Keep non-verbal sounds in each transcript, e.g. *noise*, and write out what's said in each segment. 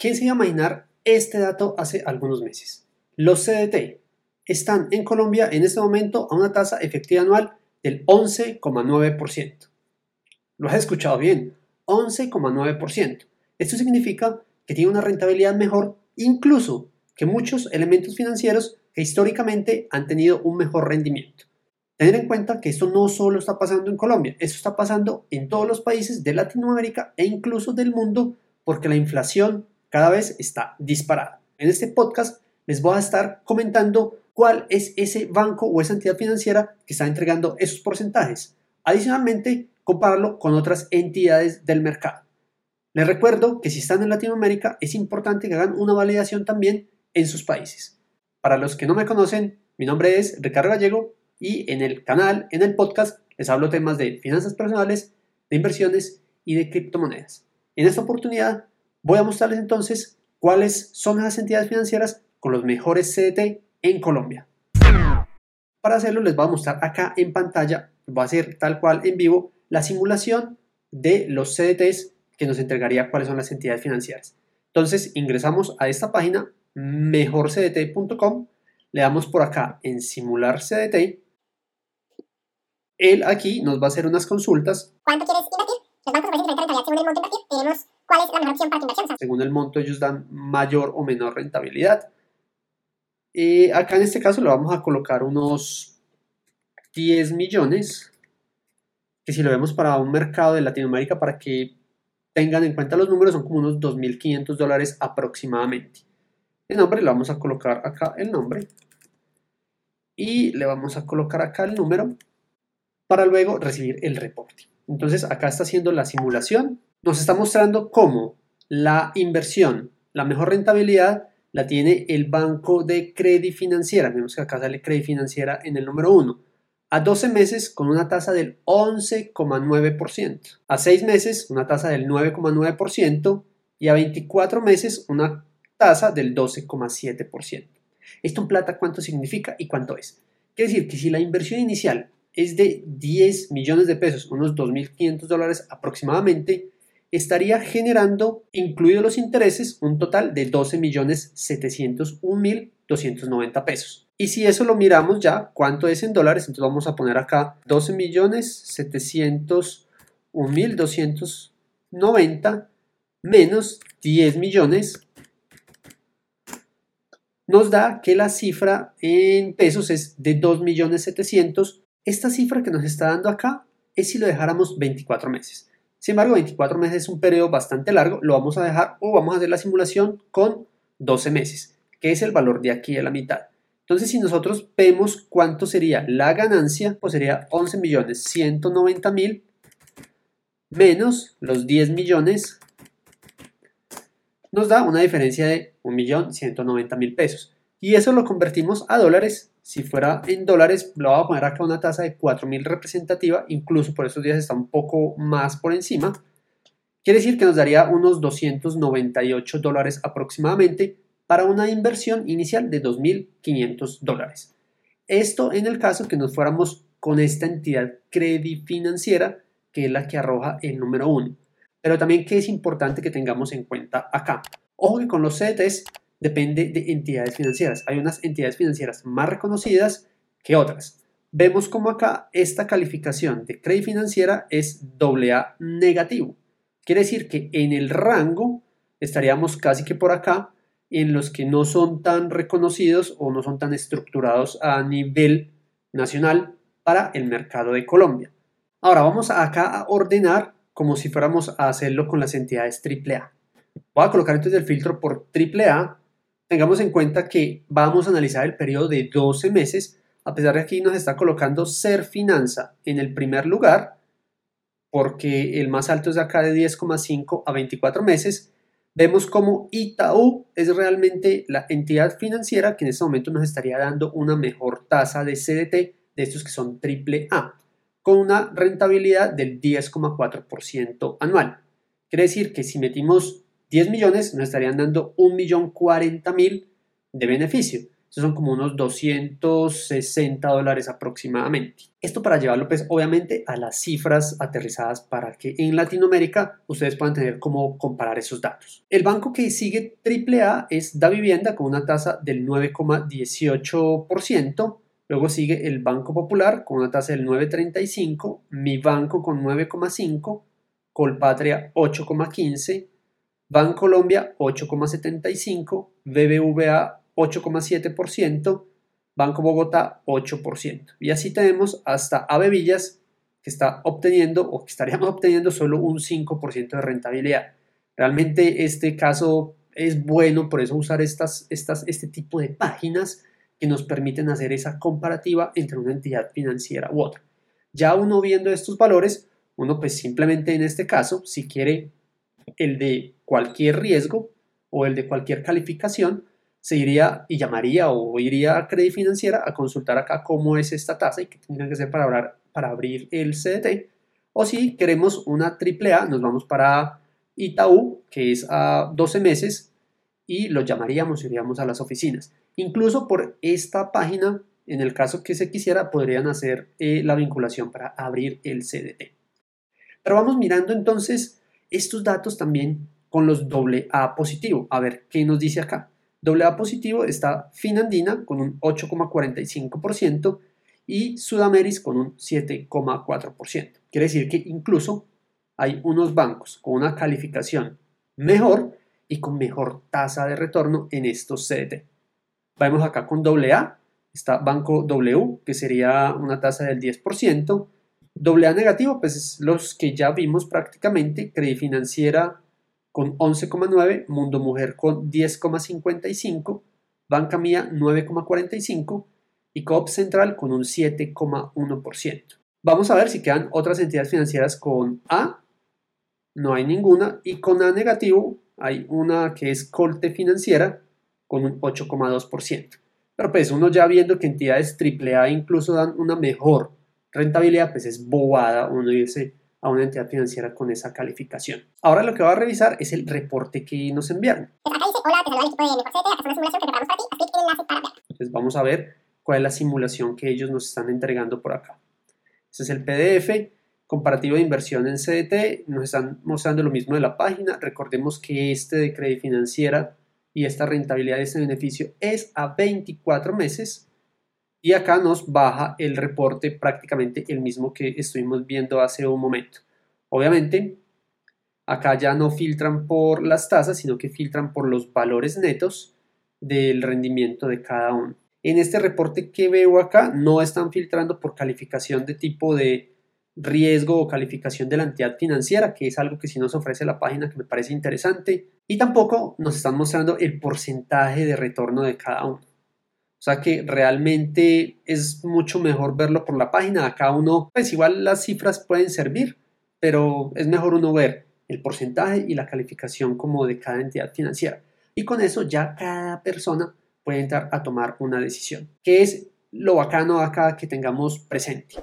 ¿Quién se iba a imaginar este dato hace algunos meses? Los CDT están en Colombia en este momento a una tasa efectiva anual del 11,9%. Lo has escuchado bien, 11,9%. Esto significa que tiene una rentabilidad mejor incluso que muchos elementos financieros que históricamente han tenido un mejor rendimiento. Tener en cuenta que esto no solo está pasando en Colombia, esto está pasando en todos los países de Latinoamérica e incluso del mundo porque la inflación cada vez está disparada. En este podcast les voy a estar comentando cuál es ese banco o esa entidad financiera que está entregando esos porcentajes. Adicionalmente, compararlo con otras entidades del mercado. Les recuerdo que si están en Latinoamérica es importante que hagan una validación también en sus países. Para los que no me conocen, mi nombre es Ricardo Gallego y en el canal, en el podcast, les hablo temas de finanzas personales, de inversiones y de criptomonedas. En esta oportunidad voy a mostrarles entonces cuáles son las entidades financieras con los mejores CDT en Colombia. Para hacerlo les voy a mostrar acá en pantalla, va a ser tal cual en vivo, la simulación de los CDTs que nos entregaría cuáles son las entidades financieras. Entonces ingresamos a esta página mejorcdt.com, le damos por acá en simular CDT. Él aquí nos va a hacer unas consultas. ¿Cuánto quieres invertir? Los bancos ofrecen diferente rentabilidad según el monto invertir. Tenemos cuál es la mejor opción para tu inversión. Según el monto ellos dan mayor o menor rentabilidad. Y acá en este caso le vamos a colocar unos 10 millones, que si lo vemos para un mercado de Latinoamérica, para que tengan en cuenta los números, son como unos 2.500 dólares aproximadamente. El nombre le vamos a colocar acá el nombre y le vamos a colocar acá el número para luego recibir el reporte. Entonces acá está haciendo la simulación, nos está mostrando cómo la inversión, la mejor rentabilidad la tiene el banco de crédito financiera. Vemos que acá sale crédito financiera en el número 1 a 12 meses con una tasa del 11,9%, a 6 meses una tasa del 9,9% y a 24 meses una tasa del 12,7%. Esto en plata, ¿cuánto significa y cuánto es? Quiere decir que si la inversión inicial es de 10 millones de pesos, unos 2.500 dólares aproximadamente, estaría generando, incluidos los intereses, un total de 12 millones 701.290 pesos. Y si eso lo miramos ya, ¿cuánto es en dólares? Entonces vamos a poner acá 12 millones 701.290 menos 10 millones nos da que la cifra en pesos es de 2 millones 700. Esta cifra que nos está dando acá es si lo dejáramos 24 meses. Sin embargo, 24 meses es un periodo bastante largo, lo vamos a dejar o vamos a hacer la simulación con 12 meses, que es el valor de aquí a la mitad. Entonces, si nosotros vemos cuánto sería la ganancia, pues sería 11 millones 190 mil menos los 10 millones, nos da una diferencia de 1 millón 190 mil pesos. Y eso lo convertimos a dólares. Si fuera en dólares, lo voy a poner acá una tasa de 4 mil representativa, incluso por estos días está un poco más por encima. Quiere decir que nos daría unos 298 dólares aproximadamente para una inversión inicial de 2.500 dólares. Esto en el caso que nos fuéramos con esta entidad credit financiera, que es la que arroja el número 1. Pero también que es importante que tengamos en cuenta acá. Ojo que con los CDTs depende de entidades financieras. Hay unas entidades financieras más reconocidas que otras. Vemos como acá esta calificación de crédito financiera es AA negativo. Quiere decir que en el rango estaríamos casi que por acá en los que no son tan reconocidos o no son tan estructurados a nivel nacional para el mercado de Colombia. Ahora vamos acá a ordenar como si fuéramos a hacerlo con las entidades AAA. Voy a colocar entonces el filtro por AAA. Tengamos en cuenta que vamos a analizar el periodo de 12 meses, a pesar de que aquí nos está colocando Ser Finanza en el primer lugar, porque el más alto es acá de 10,5 a 24 meses, vemos como Itaú es realmente la entidad financiera que en este momento nos estaría dando una mejor tasa de CDT de estos que son triple A, con una rentabilidad del 10,4% anual. Quiere decir que si metimos 10 millones, nos estarían dando 1.040.000 de beneficio. Estos son como unos 260 dólares aproximadamente. Esto para llevarlo pues obviamente a las cifras aterrizadas para que en Latinoamérica ustedes puedan tener cómo comparar esos datos. El banco que sigue AAA es Da Vivienda con una tasa del 9,18%. Luego sigue el Banco Popular con una tasa del 9,35, Mi Banco con 9,5, Colpatria 8,15, Colombia 8,75, BBVA 8,7%, Banco Bogotá 8%. Y así tenemos hasta Avevillas que está obteniendo o que estaríamos *laughs* obteniendo solo un 5% de rentabilidad. Realmente este caso es bueno, por eso usar estas, estas, este tipo de páginas que nos permiten hacer esa comparativa entre una entidad financiera u otra. Ya uno viendo estos valores, uno pues simplemente en este caso, si quiere el de cualquier riesgo o el de cualquier calificación, se iría y llamaría o iría a Credit Financiera a consultar acá cómo es esta tasa y qué tendría que hacer para, para abrir el CDT. O si queremos una AAA, nos vamos para Itaú, que es a 12 meses, y lo llamaríamos, iríamos a las oficinas. Incluso por esta página, en el caso que se quisiera, podrían hacer eh, la vinculación para abrir el CDT. Pero vamos mirando entonces estos datos también con los AA positivo. A ver qué nos dice acá. AA positivo está Finandina con un 8,45% y Sudameris con un 7,4%. Quiere decir que incluso hay unos bancos con una calificación mejor y con mejor tasa de retorno en estos CDT. Vamos acá con AA, está Banco W, que sería una tasa del 10%. AA negativo, pues es los que ya vimos prácticamente, Credit Financiera con 11,9, Mundo Mujer con 10,55, Banca Mía 9,45 y Coop Central con un 7,1%. Vamos a ver si quedan otras entidades financieras con A, no hay ninguna, y con A negativo hay una que es Colte Financiera con un 8,2%. Pero pues uno ya viendo que entidades AAA incluso dan una mejor rentabilidad, pues es bobada uno irse a una entidad financiera con esa calificación. Ahora lo que va a revisar es el reporte que nos enviaron. Entonces vamos a ver cuál es la simulación que ellos nos están entregando por acá. Este es el PDF comparativo de inversión en CDT. Nos están mostrando lo mismo de la página. Recordemos que este de crédito financiera y esta rentabilidad de este beneficio es a 24 meses. Y acá nos baja el reporte prácticamente el mismo que estuvimos viendo hace un momento. Obviamente, acá ya no filtran por las tasas, sino que filtran por los valores netos del rendimiento de cada uno. En este reporte que veo acá no están filtrando por calificación de tipo de riesgo o calificación de la entidad financiera, que es algo que sí nos ofrece la página que me parece interesante, y tampoco nos están mostrando el porcentaje de retorno de cada uno. O sea que realmente es mucho mejor verlo por la página. Acá uno, pues igual las cifras pueden servir, pero es mejor uno ver el porcentaje y la calificación como de cada entidad financiera. Y con eso ya cada persona puede entrar a tomar una decisión, que es lo bacano acá que tengamos presente.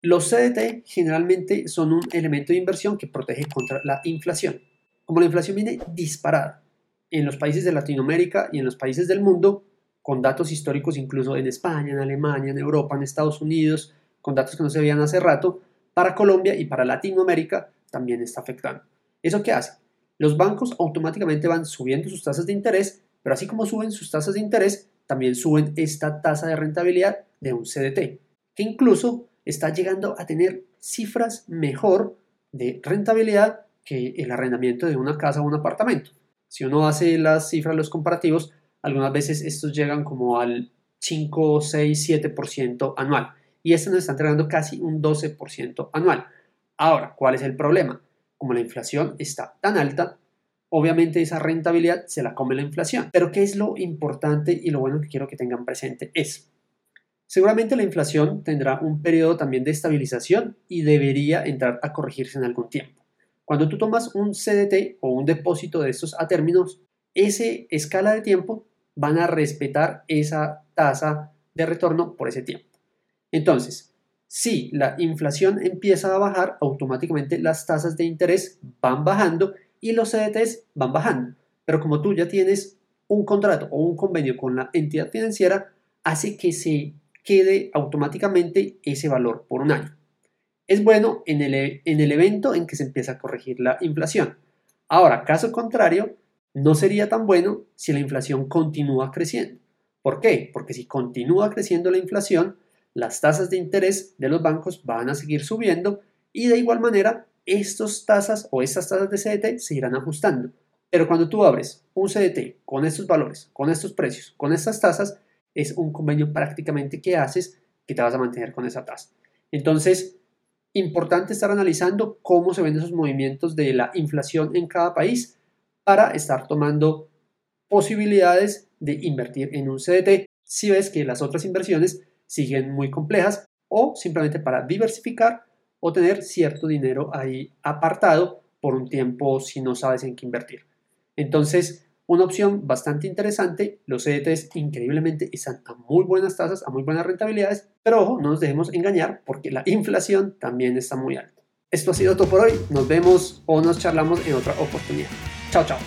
Los CDT generalmente son un elemento de inversión que protege contra la inflación. Como la inflación viene disparada en los países de Latinoamérica y en los países del mundo, con datos históricos incluso en España, en Alemania, en Europa, en Estados Unidos, con datos que no se veían hace rato, para Colombia y para Latinoamérica también está afectando. ¿Eso qué hace? Los bancos automáticamente van subiendo sus tasas de interés, pero así como suben sus tasas de interés, también suben esta tasa de rentabilidad de un CDT, que incluso está llegando a tener cifras mejor de rentabilidad que el arrendamiento de una casa o un apartamento. Si uno hace las cifras, los comparativos, algunas veces estos llegan como al 5, 6, 7% anual. Y este nos está entregando casi un 12% anual. Ahora, ¿cuál es el problema? Como la inflación está tan alta, obviamente esa rentabilidad se la come la inflación. Pero ¿qué es lo importante y lo bueno que quiero que tengan presente? Es, seguramente la inflación tendrá un periodo también de estabilización y debería entrar a corregirse en algún tiempo. Cuando tú tomas un CDT o un depósito de estos a términos, ese escala de tiempo van a respetar esa tasa de retorno por ese tiempo. Entonces, si la inflación empieza a bajar, automáticamente las tasas de interés van bajando y los CDTs van bajando. Pero como tú ya tienes un contrato o un convenio con la entidad financiera hace que se quede automáticamente ese valor por un año. Es bueno en el, en el evento en que se empieza a corregir la inflación. Ahora, caso contrario, no sería tan bueno si la inflación continúa creciendo. ¿Por qué? Porque si continúa creciendo la inflación, las tasas de interés de los bancos van a seguir subiendo y de igual manera estas tasas o estas tasas de CDT se irán ajustando. Pero cuando tú abres un CDT con estos valores, con estos precios, con estas tasas, es un convenio prácticamente que haces que te vas a mantener con esa tasa. Entonces, importante estar analizando cómo se ven esos movimientos de la inflación en cada país para estar tomando posibilidades de invertir en un CDT si ves que las otras inversiones siguen muy complejas o simplemente para diversificar o tener cierto dinero ahí apartado por un tiempo si no sabes en qué invertir. Entonces, una opción bastante interesante, los CDTs increíblemente están a muy buenas tasas, a muy buenas rentabilidades, pero ojo, no nos dejemos engañar porque la inflación también está muy alta. Esto ha sido todo por hoy, nos vemos o nos charlamos en otra oportunidad. 校长